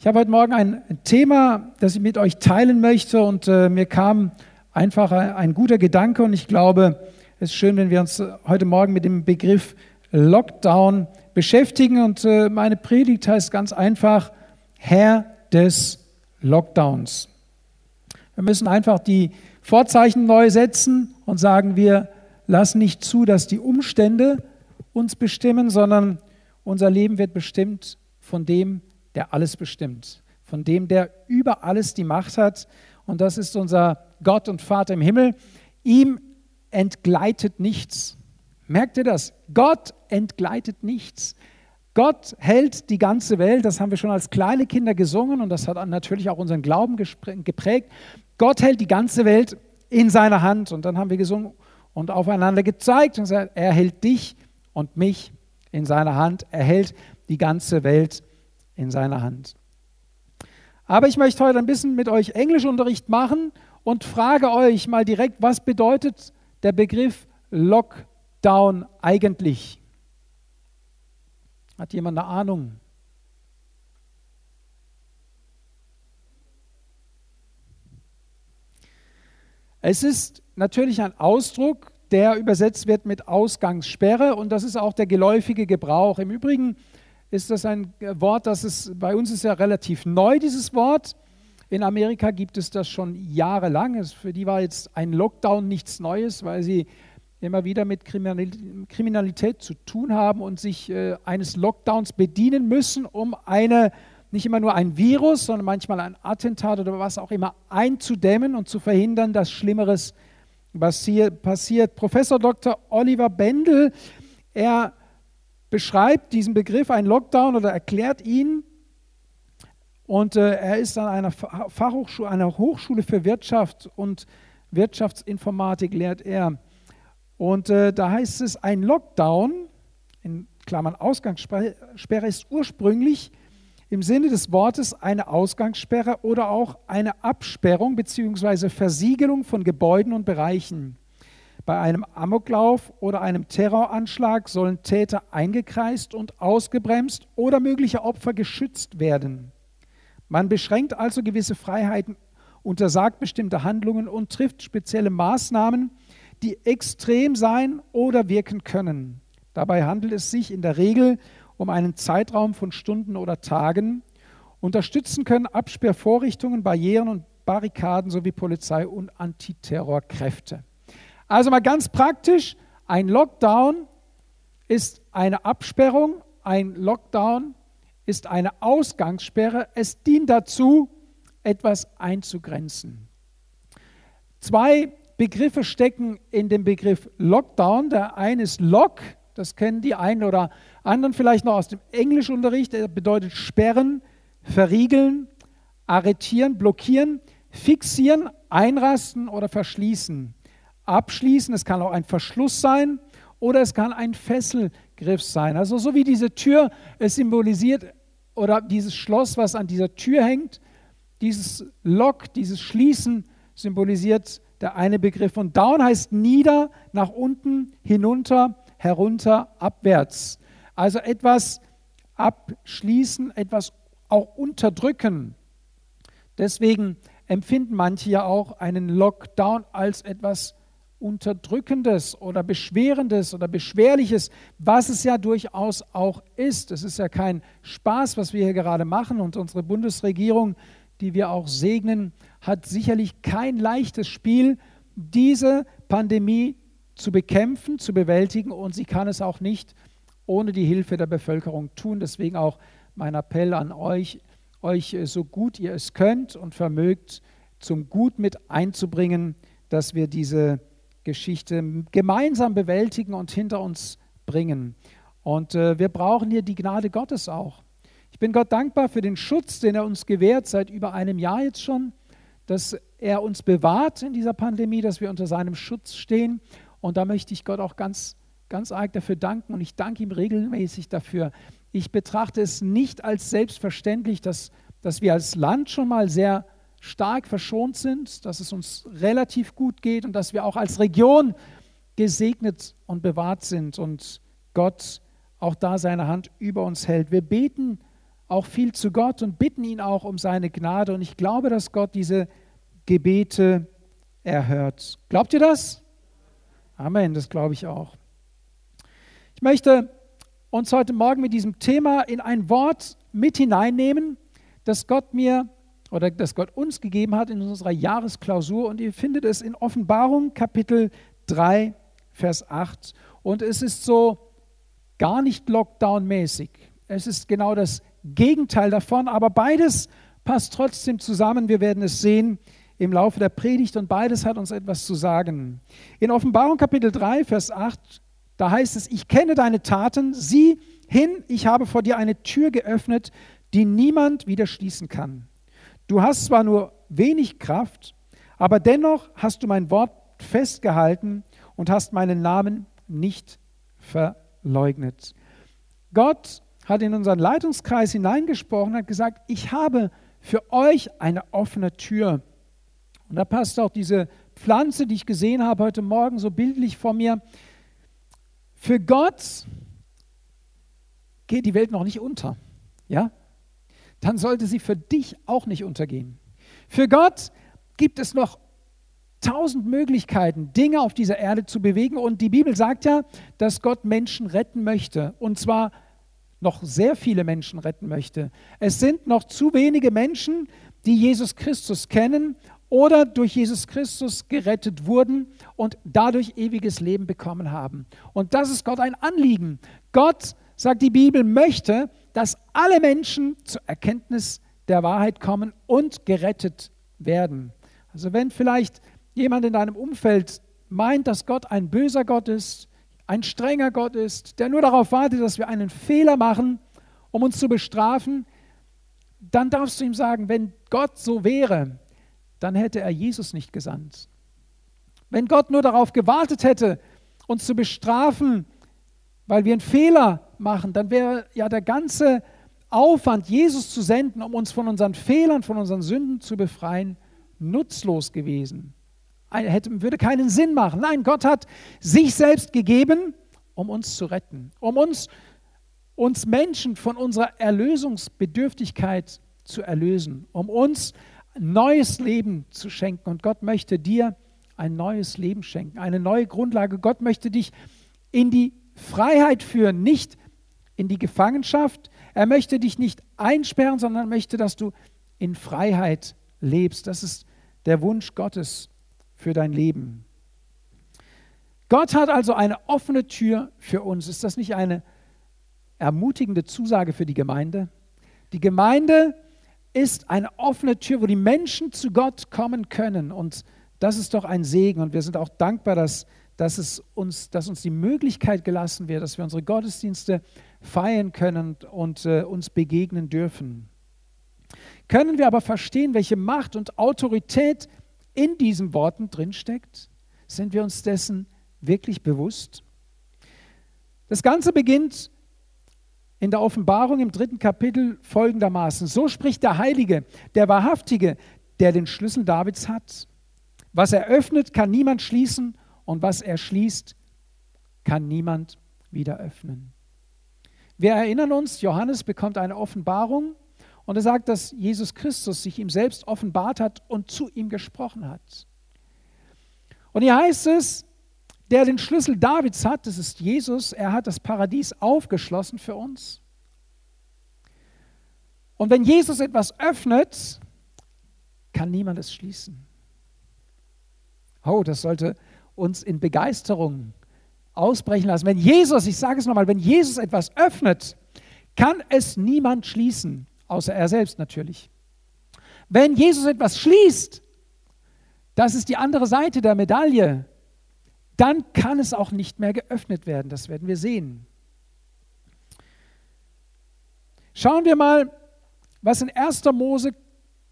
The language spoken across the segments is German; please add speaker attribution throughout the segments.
Speaker 1: Ich habe heute Morgen ein Thema, das ich mit euch teilen möchte und äh, mir kam einfach ein, guter Gedanke und ich glaube, es ist schön, wenn wir uns heute Morgen mit dem Begriff Lockdown beschäftigen und äh, meine Predigt heißt ganz einfach Herr des Lockdowns. Wir müssen einfach die Vorzeichen neu setzen und sagen, wir lassen nicht zu, dass die Umstände uns bestimmen, sondern unser Leben wird bestimmt von dem, der alles bestimmt, von dem, der über alles die Macht hat. Und das ist unser Gott und Vater im Himmel. Ihm entgleitet nichts. Merkt ihr das? Gott entgleitet nichts. Gott hält die ganze Welt, das haben wir schon als kleine Kinder gesungen und das hat natürlich auch unseren Glauben geprägt. Gott hält die ganze Welt in seiner Hand und dann haben wir gesungen und aufeinander gezeigt und gesagt, er hält dich und mich in seiner Hand, er hält die ganze Welt in seiner Hand. Aber ich möchte heute ein bisschen mit euch Englischunterricht machen und frage euch mal direkt, was bedeutet der Begriff Lockdown eigentlich? Hat jemand eine Ahnung? Es ist natürlich ein Ausdruck, der übersetzt wird mit Ausgangssperre und das ist auch der geläufige Gebrauch. Im Übrigen ist das ein Wort, das ist, bei uns ist ja relativ neu, dieses Wort. In Amerika gibt es das schon jahrelang. Für die war jetzt ein Lockdown nichts Neues, weil sie immer wieder mit Kriminalität zu tun haben und sich äh, eines Lockdowns bedienen müssen, um eine, nicht immer nur ein Virus, sondern manchmal ein Attentat oder was auch immer einzudämmen und zu verhindern, dass Schlimmeres passiert. Professor Dr. Oliver Bendel, er beschreibt diesen Begriff, ein Lockdown, oder erklärt ihn. Und äh, er ist an einer Fachhochschule, einer Hochschule für Wirtschaft und Wirtschaftsinformatik, lehrt er. Und äh, da heißt es, ein Lockdown, in Klammern Ausgangssperre, ist ursprünglich im Sinne des Wortes eine Ausgangssperre oder auch eine Absperrung bzw. Versiegelung von Gebäuden und Bereichen. Bei einem Amoklauf oder einem Terroranschlag sollen Täter eingekreist und ausgebremst oder mögliche Opfer geschützt werden. Man beschränkt also gewisse Freiheiten, untersagt bestimmte Handlungen und trifft spezielle Maßnahmen, die extrem sein oder wirken können. Dabei handelt es sich in der Regel um einen Zeitraum von Stunden oder Tagen. Unterstützen können Absperrvorrichtungen, Barrieren und Barrikaden sowie Polizei und Antiterrorkräfte. Also mal ganz praktisch, ein Lockdown ist eine Absperrung, ein Lockdown ist eine Ausgangssperre. Es dient dazu, etwas einzugrenzen. Zwei Begriffe stecken in dem Begriff Lockdown. Der eine ist Lock, das kennen die einen oder anderen vielleicht noch aus dem Englischunterricht. Der bedeutet sperren, verriegeln, arretieren, blockieren, fixieren, einrasten oder verschließen abschließen, es kann auch ein Verschluss sein oder es kann ein Fesselgriff sein. Also so wie diese Tür es symbolisiert oder dieses Schloss, was an dieser Tür hängt, dieses Lock, dieses Schließen symbolisiert der eine Begriff. Und down heißt nieder, nach unten, hinunter, herunter, abwärts. Also etwas abschließen, etwas auch unterdrücken. Deswegen empfinden manche ja auch einen Lockdown als etwas Unterdrückendes oder Beschwerendes oder Beschwerliches, was es ja durchaus auch ist. Es ist ja kein Spaß, was wir hier gerade machen und unsere Bundesregierung, die wir auch segnen, hat sicherlich kein leichtes Spiel, diese Pandemie zu bekämpfen, zu bewältigen und sie kann es auch nicht ohne die Hilfe der Bevölkerung tun. Deswegen auch mein Appell an euch, euch so gut ihr es könnt und vermögt zum Gut mit einzubringen, dass wir diese Geschichte gemeinsam bewältigen und hinter uns bringen. Und äh, wir brauchen hier die Gnade Gottes auch. Ich bin Gott dankbar für den Schutz, den er uns gewährt, seit über einem Jahr jetzt schon, dass er uns bewahrt in dieser Pandemie, dass wir unter seinem Schutz stehen. Und da möchte ich Gott auch ganz, ganz arg dafür danken und ich danke ihm regelmäßig dafür. Ich betrachte es nicht als selbstverständlich, dass, dass wir als Land schon mal sehr stark verschont sind, dass es uns relativ gut geht und dass wir auch als Region gesegnet und bewahrt sind und Gott auch da seine Hand über uns hält. Wir beten auch viel zu Gott und bitten ihn auch um seine Gnade. Und ich glaube, dass Gott diese Gebete erhört. Glaubt ihr das? Amen, das glaube ich auch. Ich möchte uns heute Morgen mit diesem Thema in ein Wort mit hineinnehmen, das Gott mir oder das Gott uns gegeben hat in unserer Jahresklausur. Und ihr findet es in Offenbarung Kapitel 3, Vers 8. Und es ist so gar nicht Lockdown-mäßig. Es ist genau das Gegenteil davon, aber beides passt trotzdem zusammen. Wir werden es sehen im Laufe der Predigt und beides hat uns etwas zu sagen. In Offenbarung Kapitel 3, Vers 8, da heißt es, ich kenne deine Taten, sieh hin, ich habe vor dir eine Tür geöffnet, die niemand wieder schließen kann. Du hast zwar nur wenig Kraft, aber dennoch hast du mein Wort festgehalten und hast meinen Namen nicht verleugnet. Gott hat in unseren Leitungskreis hineingesprochen, hat gesagt, ich habe für euch eine offene Tür. Und da passt auch diese Pflanze, die ich gesehen habe heute Morgen, so bildlich vor mir. Für Gott geht die Welt noch nicht unter. Ja? Dann sollte sie für dich auch nicht untergehen. Für Gott gibt es noch tausend Möglichkeiten, Dinge auf dieser Erde zu bewegen. Und die Bibel sagt ja, dass Gott Menschen retten möchte. Und zwar noch sehr viele Menschen retten möchte. Es sind noch zu wenige Menschen, die Jesus Christus kennen oder durch Jesus Christus gerettet wurden und dadurch ewiges Leben bekommen haben. Und das ist Gott ein Anliegen. Gott, sagt die Bibel, möchte, dass alle Menschen zur Erkenntnis der Wahrheit kommen und gerettet werden. Also wenn vielleicht jemand in deinem Umfeld meint, dass Gott ein böser Gott ist, ein strenger Gott ist, der nur darauf wartet, dass wir einen Fehler machen, um uns zu bestrafen, dann darfst du ihm sagen, wenn Gott so wäre, dann hätte er Jesus nicht gesandt. Wenn Gott nur darauf gewartet hätte, uns zu bestrafen, weil wir einen Fehler machen, dann wäre ja der ganze Aufwand, Jesus zu senden, um uns von unseren Fehlern, von unseren Sünden zu befreien, nutzlos gewesen hätte, würde keinen Sinn machen. Nein, Gott hat sich selbst gegeben, um uns zu retten, um uns, uns Menschen von unserer Erlösungsbedürftigkeit zu erlösen, um uns neues Leben zu schenken. Und Gott möchte dir ein neues Leben schenken, eine neue Grundlage. Gott möchte dich in die Freiheit führen, nicht in die Gefangenschaft. Er möchte dich nicht einsperren, sondern möchte, dass du in Freiheit lebst. Das ist der Wunsch Gottes für dein Leben. Gott hat also eine offene Tür für uns. Ist das nicht eine ermutigende Zusage für die Gemeinde? Die Gemeinde ist eine offene Tür, wo die Menschen zu Gott kommen können. Und das ist doch ein Segen. Und wir sind auch dankbar, dass, dass, es uns, dass uns die Möglichkeit gelassen wird, dass wir unsere Gottesdienste feiern können und, äh, uns begegnen dürfen. Können wir aber verstehen, welche Macht und Autorität in diesen Worten drinsteckt? Sind wir uns dessen wirklich bewusst? Das Ganze beginnt in der Offenbarung im dritten Kapitel folgendermaßen. So spricht der Heilige, der Wahrhaftige, der den Schlüssel Davids hat. Was er öffnet, kann niemand schließen und was er schließt, kann niemand wieder öffnen. Wir erinnern uns, Johannes bekommt eine Offenbarung und er sagt, dass Jesus Christus sich ihm selbst offenbart hat und zu ihm gesprochen hat. Und hier heißt es, der den Schlüssel Davids hat, das ist Jesus, er hat das Paradies aufgeschlossen für uns. Und wenn Jesus etwas öffnet, kann niemand es schließen. Oh, das sollte uns in Begeisterung ausbrechen lassen. Wenn Jesus, ich sage es nochmal, wenn Jesus etwas öffnet, kann es niemand schließen außer er selbst natürlich. Wenn Jesus etwas schließt, das ist die andere Seite der Medaille, dann kann es auch nicht mehr geöffnet werden. Das werden wir sehen. Schauen wir mal, was in 1. Mose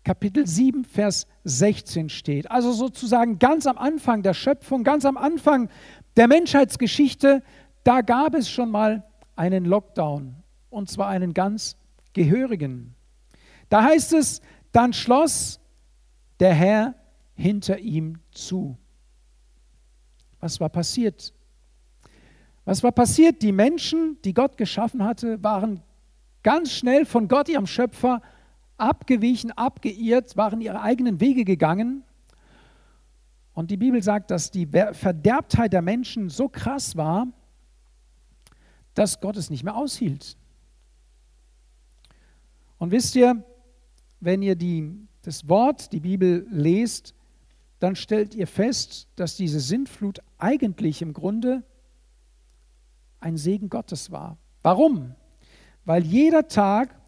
Speaker 1: Kapitel 7, Vers 16 steht. Also sozusagen ganz am Anfang der Schöpfung, ganz am Anfang der Menschheitsgeschichte, da gab es schon mal einen Lockdown. Und zwar einen ganz Gehörigen. Da heißt es, dann schloss der Herr hinter ihm zu. Was war passiert? Was war passiert? Die Menschen, die Gott geschaffen hatte, waren ganz schnell von Gott, ihrem Schöpfer, abgewichen, abgeirrt, waren ihre eigenen Wege gegangen. Und die Bibel sagt, dass die Verderbtheit der Menschen so krass war, dass Gott es nicht mehr aushielt. Und wisst ihr, wenn ihr die, das Wort, die Bibel lest, dann stellt ihr fest, dass diese Sintflut eigentlich im Grunde ein Segen Gottes war. Warum? Weil jeder Tag,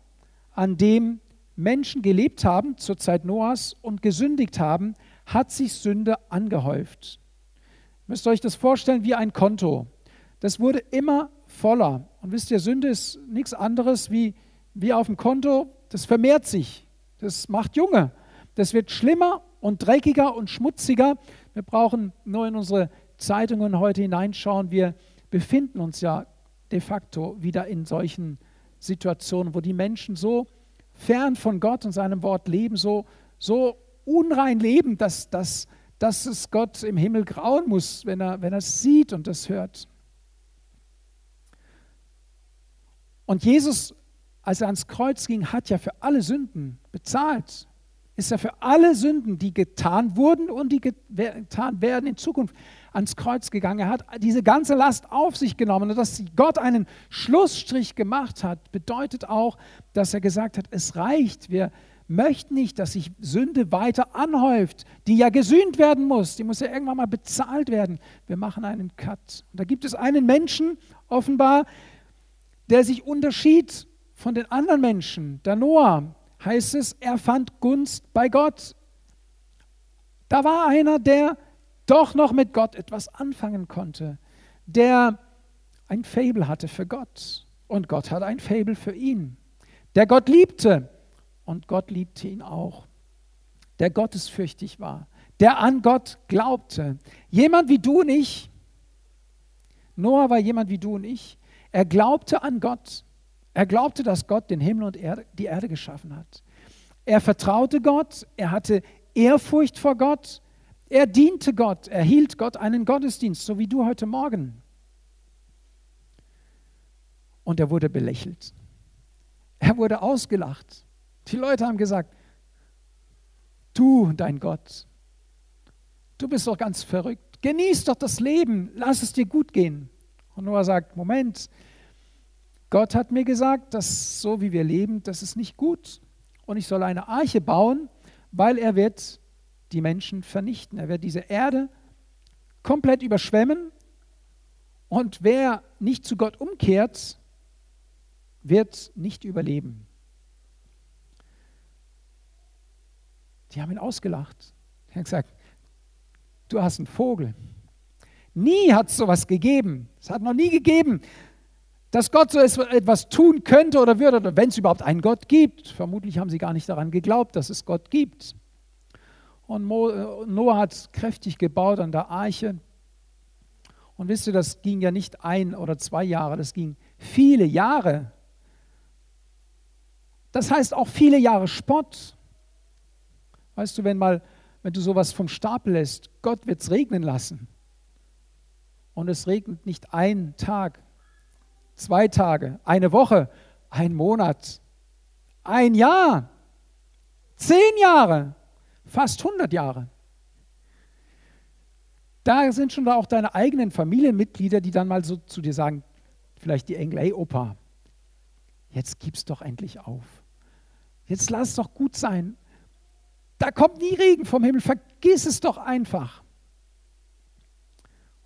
Speaker 1: an dem Menschen gelebt haben zur Zeit Noahs und gesündigt haben, hat sich Sünde angehäuft. Ihr müsst euch das vorstellen wie ein Konto. Das wurde immer voller. Und wisst ihr, Sünde ist nichts anderes wie, wie auf dem Konto, das vermehrt sich. Das macht Junge. Das wird schlimmer und dreckiger und schmutziger. Wir brauchen nur in unsere Zeitungen heute hineinschauen. Wir befinden uns ja de facto wieder in solchen Situationen, wo die Menschen so fern von Gott und seinem Wort leben, so, so unrein leben, dass, dass, dass es Gott im Himmel grauen muss, wenn er, wenn er es sieht und das hört. Und Jesus, als er ans Kreuz ging, hat ja für alle Sünden bezahlt ist er für alle Sünden, die getan wurden und die getan werden in Zukunft, ans Kreuz gegangen. Er hat diese ganze Last auf sich genommen. Und dass Gott einen Schlussstrich gemacht hat, bedeutet auch, dass er gesagt hat, es reicht. Wir möchten nicht, dass sich Sünde weiter anhäuft, die ja gesühnt werden muss. Die muss ja irgendwann mal bezahlt werden. Wir machen einen Cut. Und da gibt es einen Menschen, offenbar, der sich unterschied von den anderen Menschen, der Noah heißt es, er fand Gunst bei Gott. Da war einer, der doch noch mit Gott etwas anfangen konnte, der ein Fabel hatte für Gott und Gott hat ein Fabel für ihn, der Gott liebte und Gott liebte ihn auch, der gottesfürchtig war, der an Gott glaubte. Jemand wie du und ich, Noah war jemand wie du und ich, er glaubte an Gott er glaubte, dass Gott den Himmel und Erde, die Erde geschaffen hat. Er vertraute Gott, er hatte Ehrfurcht vor Gott, er diente Gott, er hielt Gott einen Gottesdienst, so wie du heute Morgen. Und er wurde belächelt. Er wurde ausgelacht. Die Leute haben gesagt, du, dein Gott, du bist doch ganz verrückt. Genieß doch das Leben, lass es dir gut gehen. Und Noah sagt, Moment, Gott hat mir gesagt, dass so wie wir leben, das ist nicht gut. Und ich soll eine Arche bauen, weil er wird die Menschen vernichten. Er wird diese Erde komplett überschwemmen. Und wer nicht zu Gott umkehrt, wird nicht überleben. Die haben ihn ausgelacht. Die haben gesagt, du hast einen Vogel. Nie hat es sowas gegeben. Es hat noch nie gegeben, dass Gott so etwas tun könnte oder würde, oder wenn es überhaupt einen Gott gibt. Vermutlich haben sie gar nicht daran geglaubt, dass es Gott gibt. Und äh, Noah hat kräftig gebaut an der Arche. Und wisst ihr, das ging ja nicht ein oder zwei Jahre, das ging viele Jahre. Das heißt auch viele Jahre Spott. Weißt du, wenn mal, wenn du sowas vom Stapel lässt, Gott wird es regnen lassen. Und es regnet nicht einen Tag, zwei Tage, eine Woche, ein Monat, ein Jahr, zehn Jahre, fast 100 Jahre. Da sind schon da auch deine eigenen Familienmitglieder, die dann mal so zu dir sagen, vielleicht die Engel, hey Opa, jetzt gib's doch endlich auf. Jetzt lass es doch gut sein. Da kommt nie Regen vom Himmel, vergiss es doch einfach.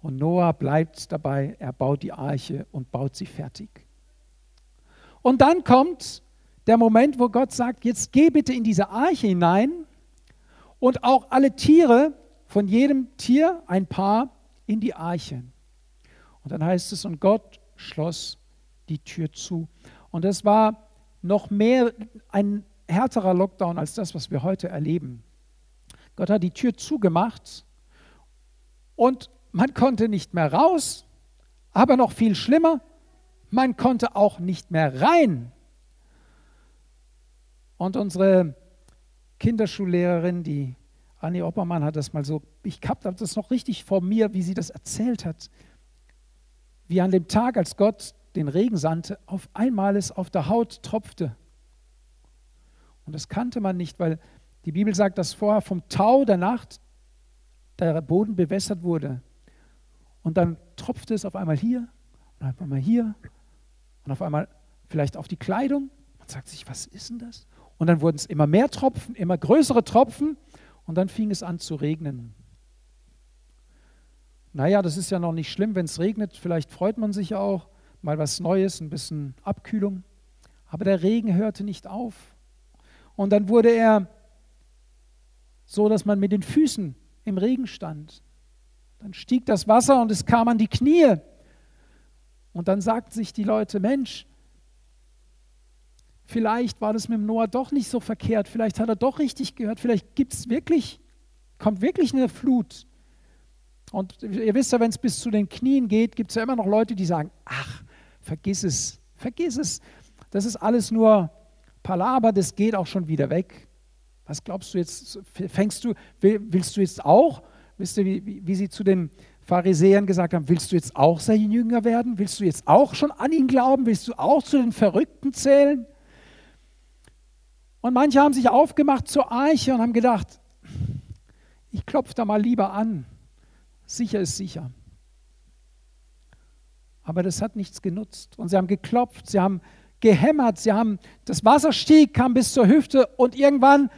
Speaker 1: Und Noah bleibt dabei, er baut die Arche und baut sie fertig. Und dann kommt der Moment, wo Gott sagt, jetzt geh bitte in diese Arche hinein und auch alle Tiere, von jedem Tier ein paar, in die Arche. Und dann heißt es, und Gott schloss die Tür zu. Und das war noch mehr ein härterer Lockdown als das, was wir heute erleben. Gott hat die Tür zugemacht und man konnte nicht mehr raus, aber noch viel schlimmer, man konnte auch nicht mehr rein. Und unsere Kinderschullehrerin, die Annie Oppermann, hat das mal so, ich habe das noch richtig vor mir, wie sie das erzählt hat. Wie an dem Tag, als Gott den Regen sandte, auf einmal es auf der Haut tropfte. Und das kannte man nicht, weil die Bibel sagt, dass vorher vom Tau der Nacht der Boden bewässert wurde. Und dann tropfte es auf einmal hier und auf einmal hier und auf einmal vielleicht auf die Kleidung. Man sagt sich, was ist denn das? Und dann wurden es immer mehr Tropfen, immer größere Tropfen und dann fing es an zu regnen. Naja, das ist ja noch nicht schlimm, wenn es regnet. Vielleicht freut man sich auch, mal was Neues, ein bisschen Abkühlung. Aber der Regen hörte nicht auf. Und dann wurde er so, dass man mit den Füßen im Regen stand. Dann stieg das Wasser und es kam an die Knie. Und dann sagten sich die Leute, Mensch, vielleicht war das mit dem Noah doch nicht so verkehrt, vielleicht hat er doch richtig gehört, vielleicht gibt es wirklich, kommt wirklich eine Flut. Und ihr wisst ja, wenn es bis zu den Knien geht, gibt es ja immer noch Leute, die sagen, ach, vergiss es, vergiss es. Das ist alles nur Palaber, das geht auch schon wieder weg. Was glaubst du jetzt? Fängst du, willst du jetzt auch? Wisst ihr, wie, wie, sie zu den Pharisäern gesagt haben, willst du jetzt auch sein Jünger werden? Willst du jetzt auch schon an ihn glauben? Willst du auch zu den Verrückten zählen? Und manche haben sich aufgemacht zur Eiche und haben gedacht, ich klopfe da mal lieber an. Sicher ist sicher. Aber das hat nichts genutzt. Und sie haben geklopft, sie haben gehämmert, sie haben, das Wasser stieg, kam bis zur Hüfte und irgendwann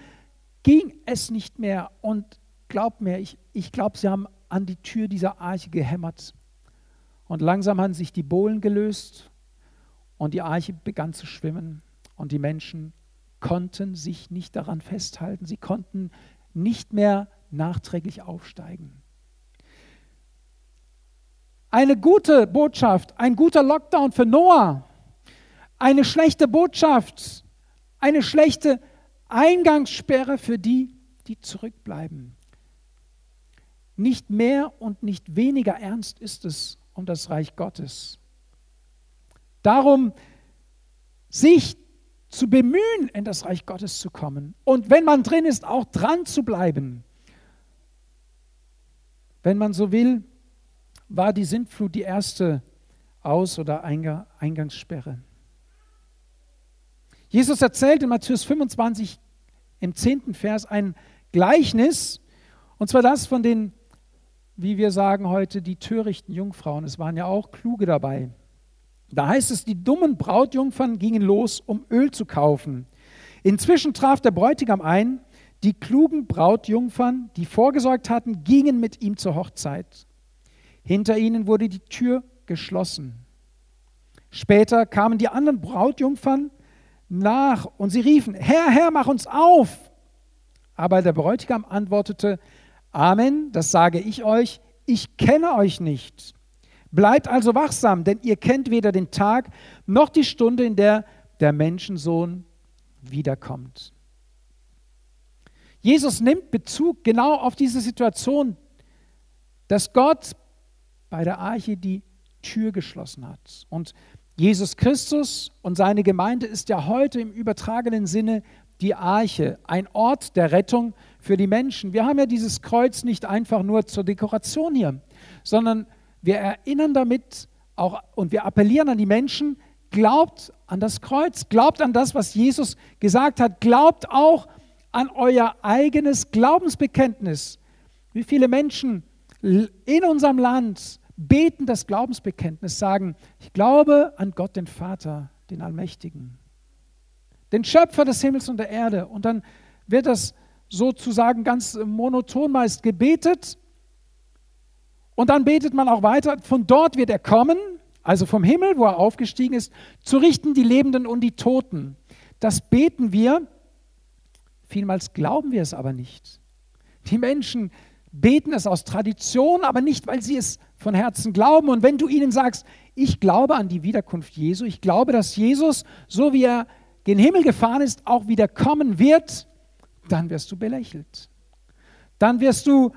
Speaker 1: ging es nicht mehr. Und glaubt mir, ich, ich glaube, sie haben an die Tür dieser Arche gehämmert. Und langsam haben sich die Bohlen gelöst und die Arche begann zu schwimmen. Und die Menschen konnten sich nicht daran festhalten. Sie konnten nicht mehr nachträglich aufsteigen. Eine gute Botschaft, ein guter Lockdown für Noah, eine schlechte Botschaft, eine schlechte Eingangssperre für die, die zurückbleiben. Nicht mehr und nicht weniger ernst ist es um das Reich Gottes. Darum, sich zu bemühen, in das Reich Gottes zu kommen. Und wenn man drin ist, auch dran zu bleiben. Wenn man so will, war die Sintflut die erste Aus- oder Eingangssperre. Jesus erzählt in Matthäus 25 im zehnten Vers ein Gleichnis, und zwar das von den, wie wir sagen heute, die törichten Jungfrauen. Es waren ja auch kluge dabei. Da heißt es, die dummen Brautjungfern gingen los, um Öl zu kaufen. Inzwischen traf der Bräutigam ein, die klugen Brautjungfern, die vorgesorgt hatten, gingen mit ihm zur Hochzeit. Hinter ihnen wurde die Tür geschlossen. Später kamen die anderen Brautjungfern nach und sie riefen, Herr, Herr, mach uns auf. Aber der Bräutigam antwortete, Amen, das sage ich euch, ich kenne euch nicht. Bleibt also wachsam, denn ihr kennt weder den Tag noch die Stunde, in der der Menschensohn wiederkommt. Jesus nimmt Bezug genau auf diese Situation, dass Gott bei der Arche die Tür geschlossen hat. Und Jesus Christus und seine Gemeinde ist ja heute im übertragenen Sinne die Arche, ein Ort der Rettung für die Menschen. Wir haben ja dieses Kreuz nicht einfach nur zur Dekoration hier, sondern wir erinnern damit auch und wir appellieren an die Menschen, glaubt an das Kreuz, glaubt an das, was Jesus gesagt hat, glaubt auch an euer eigenes Glaubensbekenntnis. Wie viele Menschen in unserem Land beten das Glaubensbekenntnis, sagen, ich glaube an Gott den Vater, den Allmächtigen, den Schöpfer des Himmels und der Erde. Und dann wird das sozusagen ganz monoton meist gebetet. Und dann betet man auch weiter, von dort wird er kommen, also vom Himmel, wo er aufgestiegen ist, zu richten die Lebenden und die Toten. Das beten wir, vielmals glauben wir es aber nicht. Die Menschen beten es aus Tradition, aber nicht, weil sie es von Herzen glauben. Und wenn du ihnen sagst, ich glaube an die Wiederkunft Jesu, ich glaube, dass Jesus, so wie er gen Himmel gefahren ist, auch wieder kommen wird, dann wirst du belächelt. Dann wirst du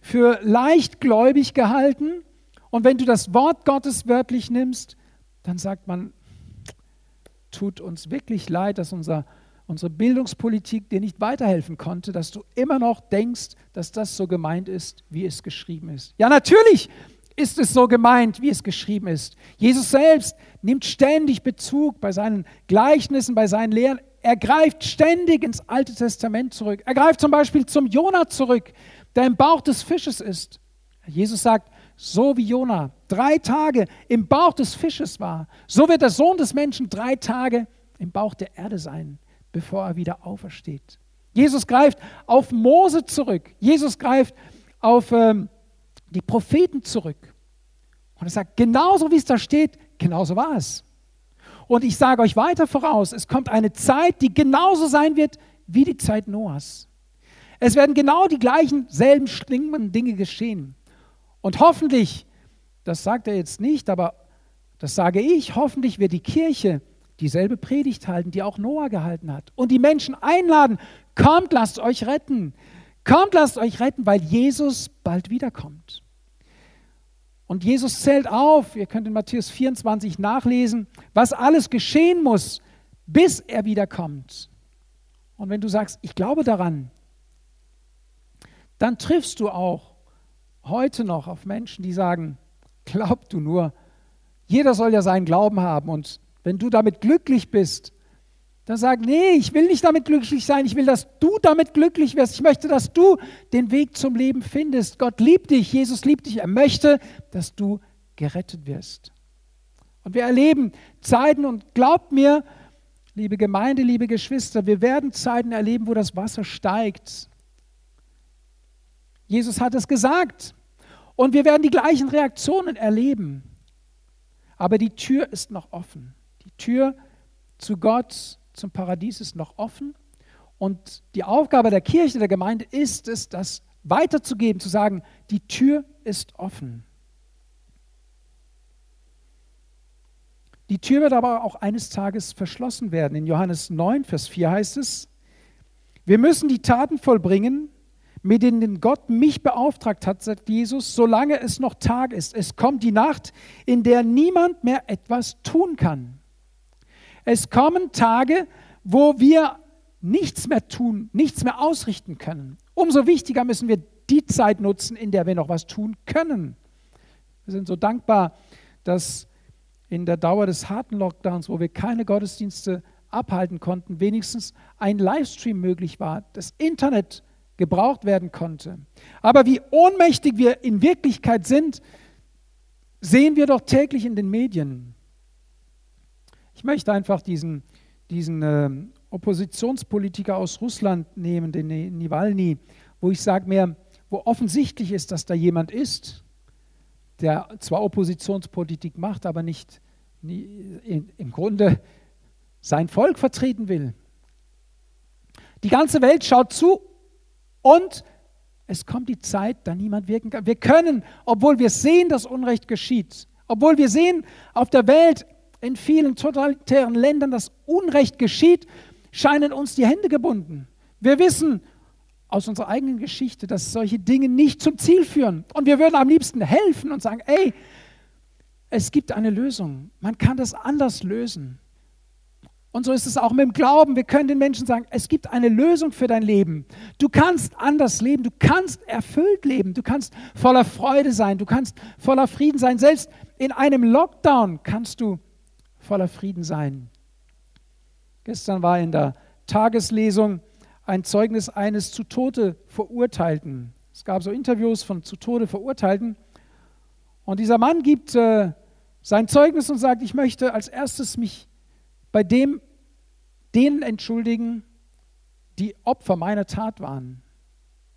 Speaker 1: für leichtgläubig gehalten. Und wenn du das Wort Gottes wörtlich nimmst, dann sagt man, tut uns wirklich leid, dass unser unsere Bildungspolitik dir nicht weiterhelfen konnte, dass du immer noch denkst, dass das so gemeint ist, wie es geschrieben ist. Ja, natürlich ist es so gemeint, wie es geschrieben ist. Jesus selbst nimmt ständig Bezug bei seinen Gleichnissen, bei seinen Lehren. Er greift ständig ins Alte Testament zurück. Er greift zum Beispiel zum Jona zurück, der im Bauch des Fisches ist. Jesus sagt, so wie Jona drei Tage im Bauch des Fisches war, so wird der Sohn des Menschen drei Tage im Bauch der Erde sein, bevor er wieder aufersteht. Jesus greift auf Mose zurück. Jesus greift auf ähm, die Propheten zurück. Und er sagt, genauso wie es da steht, genauso war es. Und ich sage euch weiter voraus, es kommt eine Zeit, die genauso sein wird wie die Zeit Noahs. Es werden genau die gleichen, selben schlimmenden Dinge geschehen. Und hoffentlich, das sagt er jetzt nicht, aber das sage ich, hoffentlich wird die Kirche dieselbe Predigt halten, die auch Noah gehalten hat. Und die Menschen einladen, kommt, lasst euch retten. Kommt, lasst euch retten, weil Jesus bald wiederkommt. Und Jesus zählt auf, ihr könnt in Matthäus 24 nachlesen, was alles geschehen muss, bis er wiederkommt. Und wenn du sagst, ich glaube daran, dann triffst du auch heute noch auf Menschen, die sagen, glaub du nur, jeder soll ja seinen Glauben haben und wenn du damit glücklich bist, dann sag, nee, ich will nicht damit glücklich sein, ich will, dass du damit glücklich wirst. Ich möchte, dass du den Weg zum Leben findest. Gott liebt dich, Jesus liebt dich, er möchte, dass du gerettet wirst. Und wir erleben Zeiten und glaubt mir, liebe Gemeinde, liebe Geschwister, wir werden Zeiten erleben, wo das Wasser steigt. Jesus hat es gesagt. Und wir werden die gleichen Reaktionen erleben. Aber die Tür ist noch offen. Die Tür zu Gott, zum Paradies ist noch offen. Und die Aufgabe der Kirche, der Gemeinde ist es, das weiterzugeben, zu sagen, die Tür ist offen. Die Tür wird aber auch eines Tages verschlossen werden. In Johannes 9, Vers 4 heißt es, wir müssen die Taten vollbringen, mit denen Gott mich beauftragt hat, sagt Jesus, solange es noch Tag ist. Es kommt die Nacht, in der niemand mehr etwas tun kann. Es kommen Tage, wo wir nichts mehr tun, nichts mehr ausrichten können. Umso wichtiger müssen wir die Zeit nutzen, in der wir noch was tun können. Wir sind so dankbar, dass in der Dauer des harten Lockdowns, wo wir keine Gottesdienste abhalten konnten, wenigstens ein Livestream möglich war, das Internet gebraucht werden konnte. Aber wie ohnmächtig wir in Wirklichkeit sind, sehen wir doch täglich in den Medien. Ich möchte einfach diesen, diesen äh, Oppositionspolitiker aus Russland nehmen, den Nawalny, wo ich sage mir, wo offensichtlich ist, dass da jemand ist, der zwar Oppositionspolitik macht, aber nicht in, im Grunde sein Volk vertreten will. Die ganze Welt schaut zu und es kommt die Zeit, da niemand wirken kann. Wir können, obwohl wir sehen, dass Unrecht geschieht, obwohl wir sehen, auf der Welt in vielen totalitären Ländern das Unrecht geschieht, scheinen uns die Hände gebunden. Wir wissen aus unserer eigenen Geschichte, dass solche Dinge nicht zum Ziel führen. Und wir würden am liebsten helfen und sagen, ey, es gibt eine Lösung. Man kann das anders lösen. Und so ist es auch mit dem Glauben. Wir können den Menschen sagen, es gibt eine Lösung für dein Leben. Du kannst anders leben, du kannst erfüllt leben, du kannst voller Freude sein, du kannst voller Frieden sein. Selbst in einem Lockdown kannst du voller Frieden sein. Gestern war in der Tageslesung ein Zeugnis eines zu Tode Verurteilten. Es gab so Interviews von zu Tode Verurteilten. Und dieser Mann gibt äh, sein Zeugnis und sagt, ich möchte als erstes mich bei dem, denen entschuldigen, die Opfer meiner Tat waren.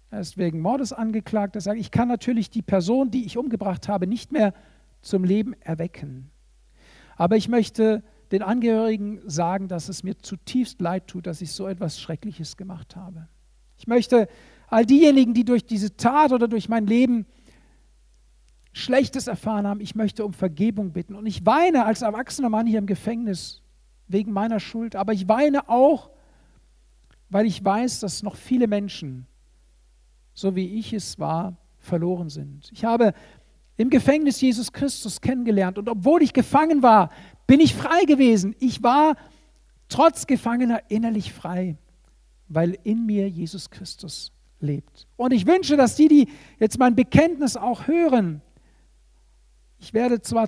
Speaker 1: Er ist wegen Mordes angeklagt. Er sagt, ich kann natürlich die Person, die ich umgebracht habe, nicht mehr zum Leben erwecken. Aber ich möchte den Angehörigen sagen, dass es mir zutiefst leid tut, dass ich so etwas Schreckliches gemacht habe. Ich möchte all diejenigen, die durch diese Tat oder durch mein Leben Schlechtes erfahren haben, ich möchte um Vergebung bitten. Und ich weine als erwachsener Mann hier im Gefängnis wegen meiner Schuld, aber ich weine auch, weil ich weiß, dass noch viele Menschen, so wie ich es war, verloren sind. Ich habe im Gefängnis Jesus Christus kennengelernt. Und obwohl ich gefangen war, bin ich frei gewesen. Ich war trotz Gefangener innerlich frei, weil in mir Jesus Christus lebt. Und ich wünsche, dass die, die jetzt mein Bekenntnis auch hören, Ich werde zwar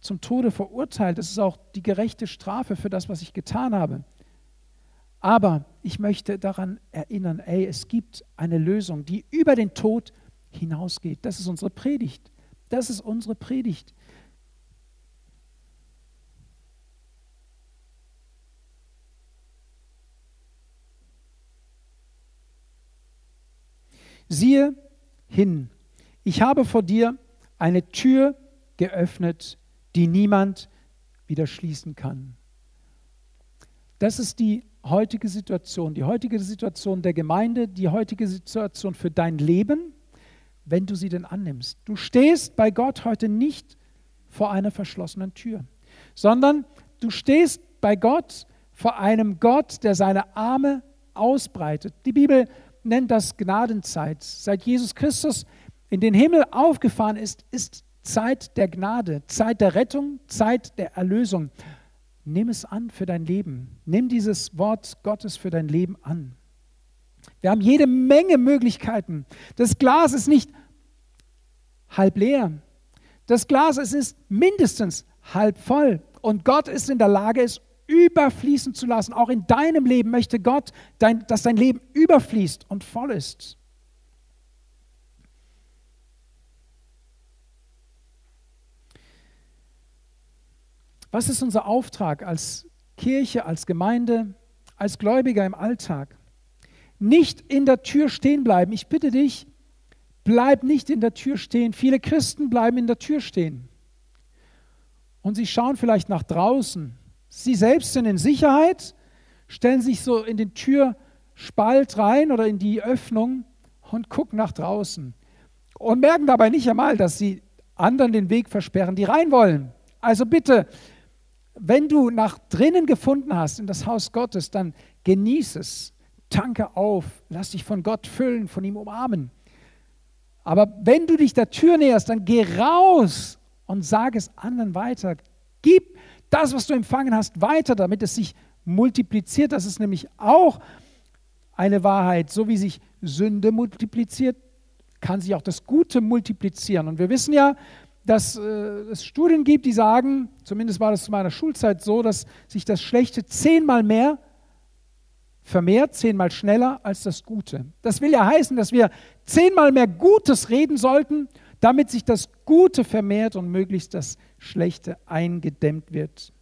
Speaker 1: zum Tode verurteilt, das ist auch die gerechte Strafe für das, was ich getan habe. Aber ich möchte daran erinnern, ey, es gibt eine Lösung, die über den Tod hinausgeht. Das ist unsere Predigt. Das ist unsere Predigt. Siehe hin, ich habe vor dir eine Tür geöffnet, die niemand wieder schließen kann. Das ist die heutige Situation, die heutige Situation der Gemeinde, die heutige Situation für dein Leben, wenn du sie denn annimmst. Du stehst bei Gott heute nicht vor einer verschlossenen Tür, sondern du stehst bei Gott vor einem Gott, der seine Arme ausbreitet. Die Bibel nennt das Gnadenzeit. Seit Jesus Christus in den Himmel aufgefahren ist, ist Zeit der Gnade, Zeit der Rettung, Zeit der Erlösung. Nimm es an für dein Leben. Nimm dieses Wort Gottes für dein Leben an. Wir haben jede Menge Möglichkeiten. Das Glas ist nicht halb leer. Das Glas es ist mindestens halb voll. Und Gott ist in der Lage, es überfließen zu lassen. Auch in deinem Leben möchte Gott, dein, dass dein Leben überfließt und voll ist. Was ist unser Auftrag als Kirche, als Gemeinde, als Gläubiger im Alltag? Nicht in der Tür stehen bleiben. Ich bitte dich, bleib nicht in der Tür stehen. Viele Christen bleiben in der Tür stehen. Und sie schauen vielleicht nach draußen. Sie selbst sind in Sicherheit, stellen sich so in den Türspalt rein oder in die Öffnung und gucken nach draußen. Und merken dabei nicht einmal, dass sie anderen den Weg versperren, die rein wollen. Also bitte, wenn du nach drinnen gefunden hast in das Haus Gottes, dann genieß es, tanke auf, lass dich von Gott füllen, von ihm umarmen. Aber wenn du dich der Tür näherst, dann geh raus und sag es anderen weiter. Gib das, was du empfangen hast, weiter, damit es sich multipliziert. Das ist nämlich auch eine Wahrheit. So wie sich Sünde multipliziert, kann sich auch das Gute multiplizieren. Und wir wissen ja, dass äh, es Studien gibt, die sagen, zumindest war das zu meiner Schulzeit so, dass sich das Schlechte zehnmal mehr vermehrt, zehnmal schneller als das Gute. Das will ja heißen, dass wir zehnmal mehr Gutes reden sollten, damit sich das Gute vermehrt und möglichst das Schlechte eingedämmt wird.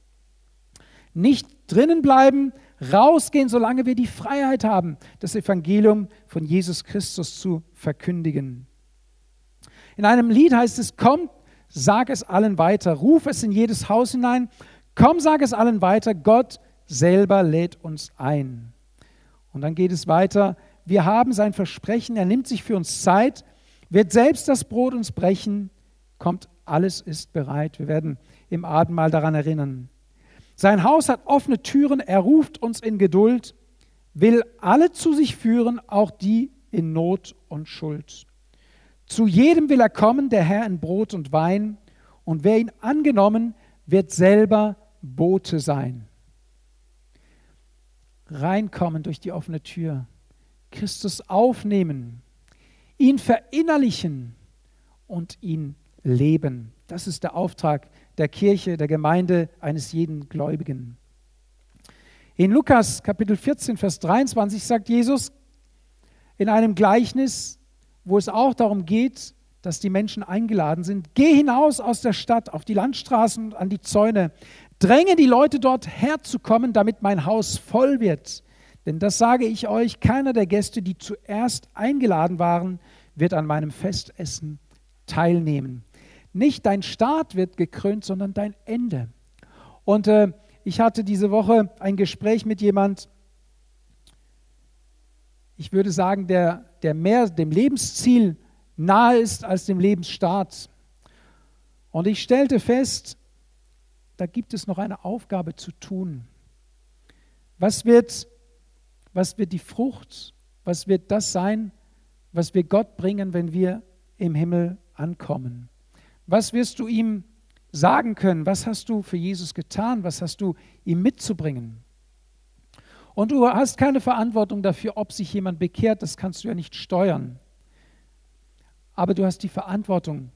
Speaker 1: Nicht drinnen bleiben, rausgehen, solange wir die Freiheit haben, das Evangelium von Jesus Christus zu verkündigen. In einem Lied heißt es, kommt sag es allen weiter, ruf es in jedes Haus hinein, komm, sag es allen weiter, Gott selber lädt uns ein. Und dann geht es weiter, wir haben sein Versprechen, er nimmt sich für uns Zeit, wird selbst das Brot uns brechen, kommt, alles ist bereit. Wir werden im Abendmahl daran erinnern. Sein Haus hat offene Türen, er ruft uns in Geduld, will alle zu sich führen, auch die in Not und Schuld. Zu jedem will er kommen, der Herr in Brot und Wein, und wer ihn angenommen, wird selber Bote sein. Reinkommen durch die offene Tür, Christus aufnehmen, ihn verinnerlichen und ihn leben. Das ist der Auftrag der Kirche, der Gemeinde, eines jeden Gläubigen. In Lukas Kapitel 14, Vers 23 sagt Jesus in einem Gleichnis, wo es auch darum geht, dass die Menschen eingeladen sind. Geh hinaus aus der Stadt auf die Landstraßen und an die Zäune. Dränge die Leute dort herzukommen, damit mein Haus voll wird. Denn das sage ich euch, keiner der Gäste, die zuerst eingeladen waren, wird an meinem Festessen teilnehmen. Nicht dein Start wird gekrönt, sondern dein Ende. Und äh, ich hatte diese Woche ein Gespräch mit jemand, ich würde sagen, der, der mehr dem Lebensziel nahe ist als dem Lebensstart. Und ich stellte fest, da gibt es noch eine Aufgabe zu tun. Was wird, was wird die Frucht, was wird das sein, was wir Gott bringen, wenn wir im Himmel ankommen? Was wirst du ihm sagen können? Was hast du für Jesus getan? Was hast du ihm mitzubringen? Und du hast keine Verantwortung dafür, ob sich jemand bekehrt, das kannst du ja nicht steuern. Aber du hast die Verantwortung,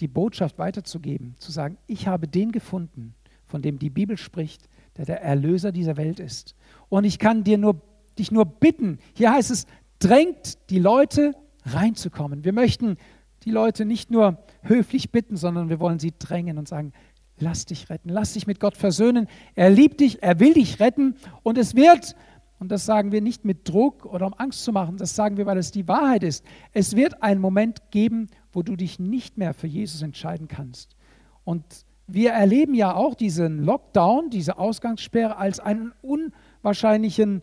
Speaker 1: die Botschaft weiterzugeben, zu sagen, ich habe den gefunden, von dem die Bibel spricht, der der Erlöser dieser Welt ist. Und ich kann dir nur, dich nur bitten, hier heißt es, drängt die Leute reinzukommen. Wir möchten die Leute nicht nur höflich bitten, sondern wir wollen sie drängen und sagen, lass dich retten, lass dich mit Gott versöhnen. Er liebt dich, er will dich retten und es wird, und das sagen wir nicht mit Druck oder um Angst zu machen, das sagen wir, weil es die Wahrheit ist, es wird einen Moment geben, wo du dich nicht mehr für Jesus entscheiden kannst. Und wir erleben ja auch diesen Lockdown, diese Ausgangssperre als einen unwahrscheinlichen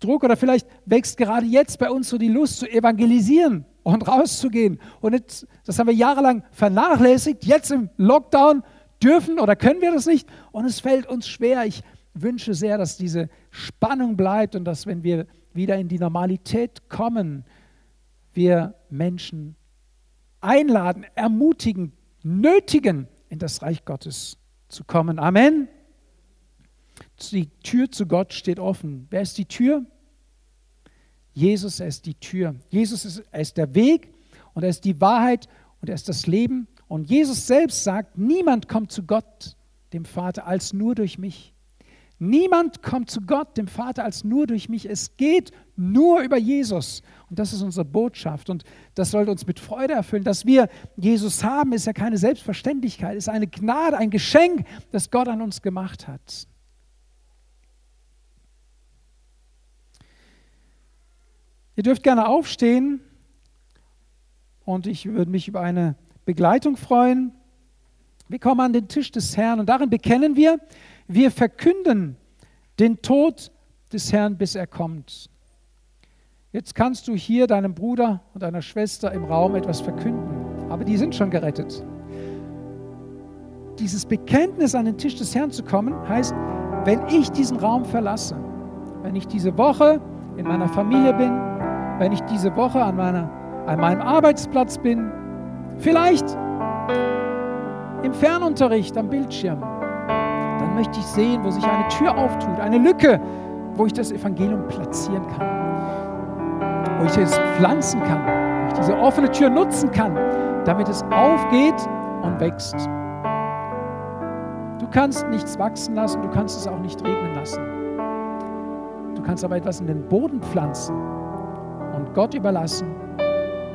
Speaker 1: Druck oder vielleicht wächst gerade jetzt bei uns so die Lust zu evangelisieren und rauszugehen. Und jetzt, das haben wir jahrelang vernachlässigt. Jetzt im Lockdown dürfen oder können wir das nicht und es fällt uns schwer. Ich wünsche sehr, dass diese Spannung bleibt und dass, wenn wir wieder in die Normalität kommen, wir Menschen einladen, ermutigen, nötigen, in das Reich Gottes zu kommen. Amen. Die Tür zu Gott steht offen. Wer ist die Tür? Jesus, er ist die Tür. Jesus ist, er ist der Weg und er ist die Wahrheit und er ist das Leben. Und Jesus selbst sagt, niemand kommt zu Gott, dem Vater, als nur durch mich. Niemand kommt zu Gott, dem Vater, als nur durch mich. Es geht nur über Jesus. Und das ist unsere Botschaft. Und das sollte uns mit Freude erfüllen. Dass wir Jesus haben, ist ja keine Selbstverständlichkeit, ist eine Gnade, ein Geschenk, das Gott an uns gemacht hat. Ihr dürft gerne aufstehen und ich würde mich über eine Begleitung freuen. Wir kommen an den Tisch des Herrn und darin bekennen wir, wir verkünden den Tod des Herrn, bis er kommt. Jetzt kannst du hier deinem Bruder und deiner Schwester im Raum etwas verkünden, aber die sind schon gerettet. Dieses Bekenntnis an den Tisch des Herrn zu kommen, heißt, wenn ich diesen Raum verlasse, wenn ich diese Woche in meiner Familie bin, wenn ich diese Woche an, meiner, an meinem Arbeitsplatz bin, vielleicht im Fernunterricht am Bildschirm, möchte ich sehen, wo sich eine Tür auftut, eine Lücke, wo ich das Evangelium platzieren kann, wo ich es pflanzen kann, wo ich diese offene Tür nutzen kann, damit es aufgeht und wächst. Du kannst nichts wachsen lassen, du kannst es auch nicht regnen lassen. Du kannst aber etwas in den Boden pflanzen und Gott überlassen,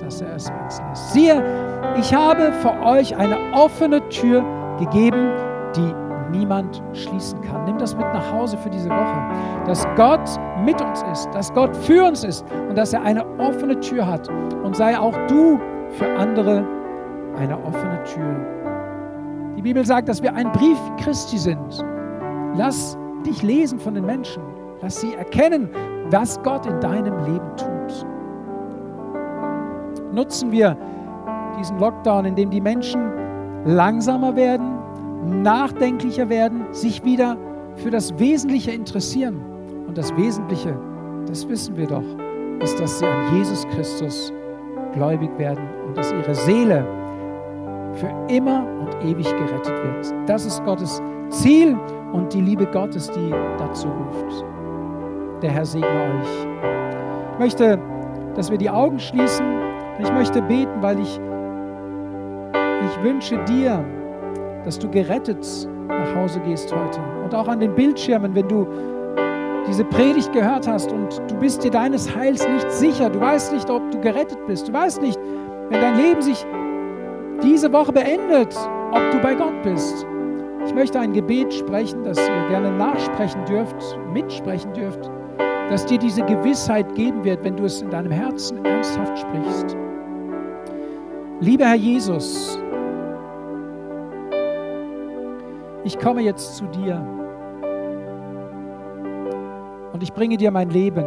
Speaker 1: dass er es wachsen lässt. Siehe, ich habe für euch eine offene Tür gegeben, die niemand schließen kann. Nimm das mit nach Hause für diese Woche, dass Gott mit uns ist, dass Gott für uns ist und dass er eine offene Tür hat. Und sei auch du für andere eine offene Tür. Die Bibel sagt, dass wir ein Brief Christi sind. Lass dich lesen von den Menschen. Lass sie erkennen, was Gott in deinem Leben tut. Nutzen wir diesen Lockdown, in dem die Menschen langsamer werden, nachdenklicher werden, sich wieder für das Wesentliche interessieren. Und das Wesentliche, das wissen wir doch, ist, dass sie an Jesus Christus gläubig werden und dass ihre Seele für immer und ewig gerettet wird. Das ist Gottes Ziel und die Liebe Gottes, die dazu ruft. Der Herr segne euch. Ich möchte, dass wir die Augen schließen ich möchte beten, weil ich, ich wünsche dir, dass du gerettet nach Hause gehst heute. Und auch an den Bildschirmen, wenn du diese Predigt gehört hast und du bist dir deines Heils nicht sicher, du weißt nicht, ob du gerettet bist, du weißt nicht, wenn dein Leben sich diese Woche beendet, ob du bei Gott bist. Ich möchte ein Gebet sprechen, das ihr gerne nachsprechen dürft, mitsprechen dürft, dass dir diese Gewissheit geben wird, wenn du es in deinem Herzen ernsthaft sprichst. Lieber Herr Jesus, ich komme jetzt zu dir und ich bringe dir mein Leben.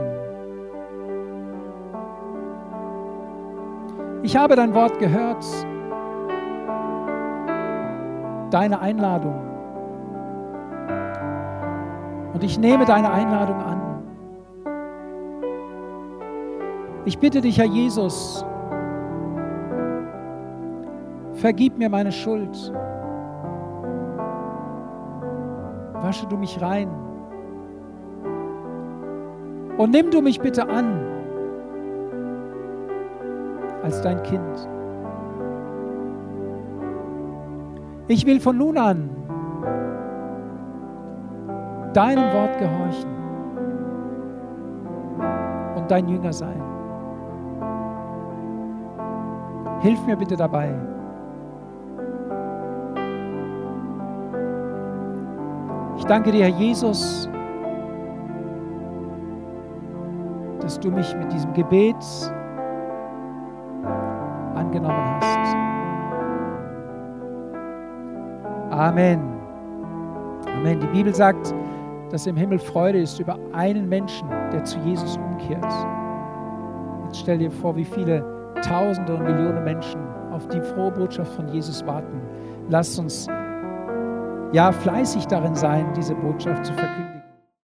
Speaker 1: Ich habe dein Wort gehört, deine Einladung. Und ich nehme deine Einladung an. Ich bitte dich, Herr Jesus, vergib mir meine Schuld. Wasche du mich rein. Und nimm du mich bitte an als dein Kind. Ich will von nun an deinem Wort gehorchen und dein Jünger sein. Hilf mir bitte dabei. Ich danke dir, Herr Jesus, dass du mich mit diesem Gebet angenommen hast. Amen. Amen. Die Bibel sagt, dass im Himmel Freude ist über einen Menschen, der zu Jesus umkehrt. Jetzt stell dir vor, wie viele Tausende und Millionen Menschen auf die frohe Botschaft von Jesus warten. Lass uns ja fleißig darin sein, diese Botschaft zu verkünden.